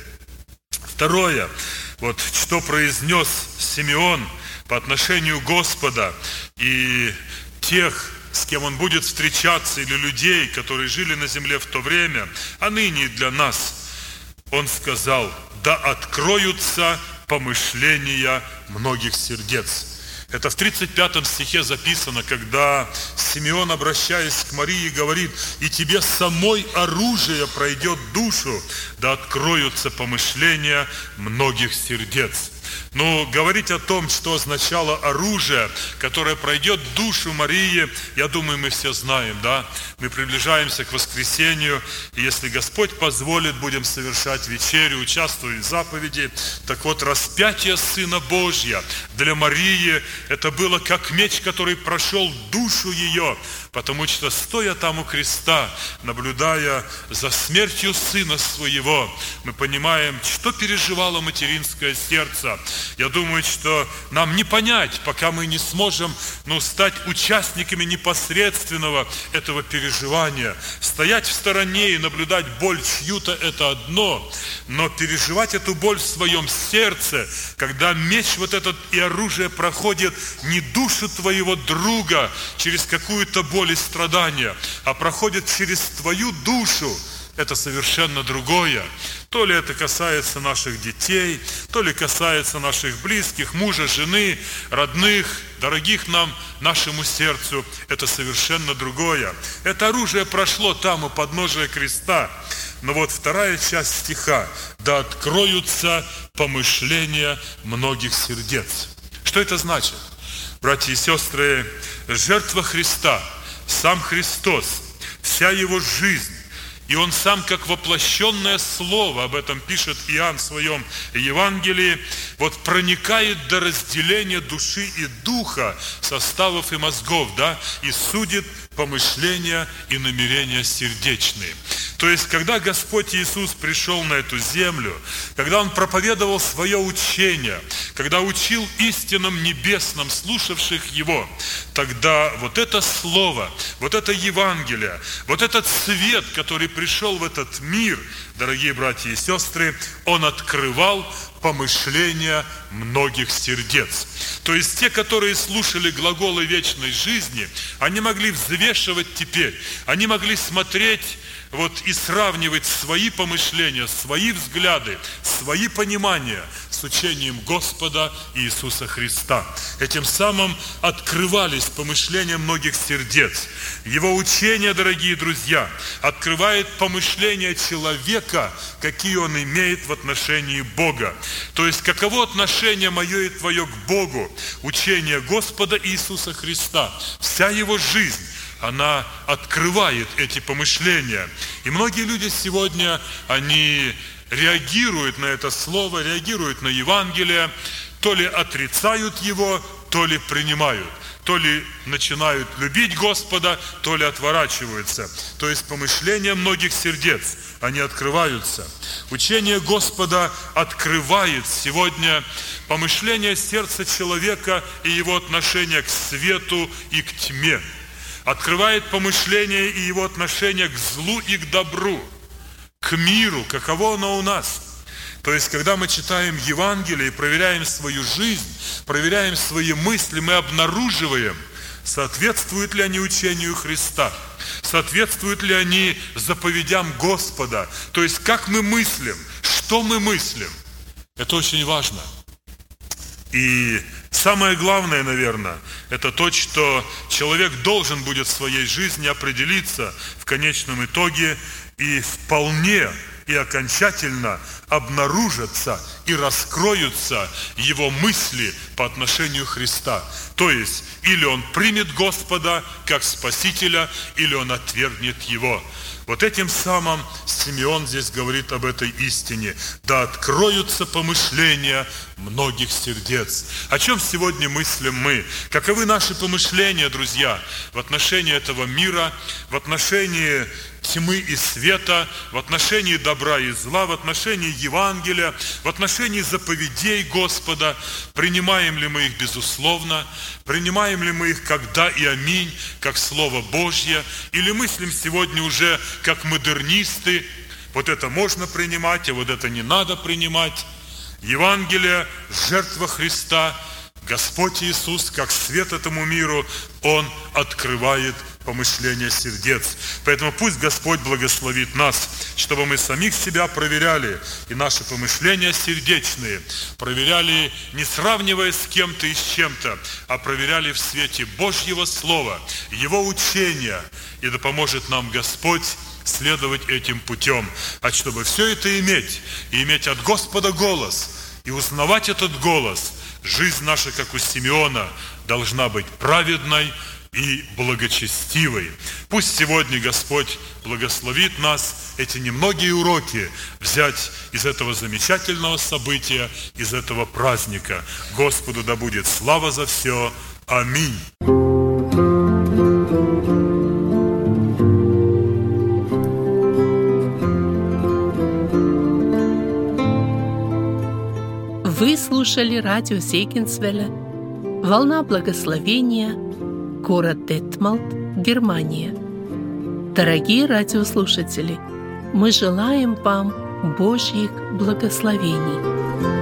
Speaker 2: Второе, вот что произнес Симеон по отношению Господа и тех, с кем он будет встречаться, или людей, которые жили на земле в то время, а ныне для нас. Он сказал, да откроются помышления многих сердец. Это в 35 стихе записано, когда Симеон, обращаясь к Марии, говорит, «И тебе самой оружие пройдет душу, да откроются помышления многих сердец». Но говорить о том, что означало оружие, которое пройдет душу Марии, я думаю, мы все знаем, да? Мы приближаемся к воскресению, и если Господь позволит, будем совершать вечерю, участвовать в заповеди. Так вот, распятие Сына Божья для Марии, это было как меч, который прошел душу ее, потому что, стоя там у креста, наблюдая за смертью Сына Своего, мы понимаем, что переживало материнское сердце, я думаю, что нам не понять, пока мы не сможем ну, стать участниками непосредственного этого переживания. Стоять в стороне и наблюдать боль чью-то – это одно, но переживать эту боль в своем сердце, когда меч вот этот и оружие проходит не душу твоего друга через какую-то боль и страдания, а проходит через твою душу, это совершенно другое. То ли это касается наших детей, то ли касается наших близких, мужа, жены, родных, дорогих нам, нашему сердцу. Это совершенно другое. Это оружие прошло там у подножия креста. Но вот вторая часть стиха. «Да откроются помышления многих сердец». Что это значит? Братья и сестры, жертва Христа, сам Христос, вся Его жизнь, и он сам, как воплощенное слово, об этом пишет Иоанн в своем Евангелии, вот проникает до разделения души и духа, составов и мозгов, да, и судит помышления и намерения сердечные. То есть, когда Господь Иисус пришел на эту землю, когда Он проповедовал свое учение, когда учил истинам небесным, слушавших Его, тогда вот это Слово, вот это Евангелие, вот этот свет, который пришел в этот мир, дорогие братья и сестры, Он открывал помышления многих сердец. То есть те, которые слушали глаголы вечной жизни, они могли взвешивать теперь, они могли смотреть вот и сравнивать свои помышления, свои взгляды, свои понимания учением Господа Иисуса Христа. Этим самым открывались помышления многих сердец. Его учение, дорогие друзья, открывает помышления человека, какие он имеет в отношении Бога. То есть, каково отношение мое и твое к Богу, учение Господа Иисуса Христа, вся его жизнь, она открывает эти помышления. И многие люди сегодня, они реагируют на это слово, реагируют на Евангелие, то ли отрицают его, то ли принимают то ли начинают любить Господа, то ли отворачиваются. То есть помышления многих сердец, они открываются. Учение Господа открывает сегодня помышление сердца человека и его отношение к свету и к тьме. открывает помышление и его отношение к злу и к добру, к миру, каково оно у нас. То есть, когда мы читаем Евангелие и проверяем свою жизнь, проверяем свои мысли, мы обнаруживаем, соответствуют ли они учению Христа, соответствуют ли они заповедям Господа. То есть, как мы мыслим, что мы мыслим. Это очень важно. И самое главное, наверное, это то, что человек должен будет в своей жизни определиться в конечном итоге и вполне и окончательно обнаружатся и раскроются его мысли по отношению Христа. То есть, или он примет Господа как Спасителя, или он отвергнет Его. Вот этим самым Симеон здесь говорит об этой истине. Да откроются помышления многих сердец. О чем сегодня мыслим мы? Каковы наши помышления, друзья, в отношении этого мира, в отношении тьмы и света, в отношении добра и зла, в отношении Евангелия, в отношении заповедей Господа. Принимаем ли мы их безусловно? Принимаем ли мы их как да и аминь, как Слово Божье? Или мыслим сегодня уже как модернисты? Вот это можно принимать, а вот это не надо принимать. Евангелие, жертва Христа, Господь Иисус, как свет этому миру, Он открывает помышления сердец. Поэтому пусть Господь благословит нас, чтобы мы самих себя проверяли, и наши помышления сердечные проверяли, не сравнивая с кем-то и с чем-то, а проверяли в свете Божьего Слова, Его учения, и да поможет нам Господь следовать этим путем. А чтобы все это иметь, и иметь от Господа голос, и узнавать этот голос, жизнь наша, как у Симеона, должна быть праведной, и благочестивой. Пусть сегодня Господь благословит нас эти немногие уроки взять из этого замечательного события, из этого праздника. Господу да будет слава за все. Аминь.
Speaker 1: Вы слушали радио Сейкинсвеля «Волна благословения» город Детмалт, Германия. Дорогие радиослушатели, мы желаем вам Божьих благословений.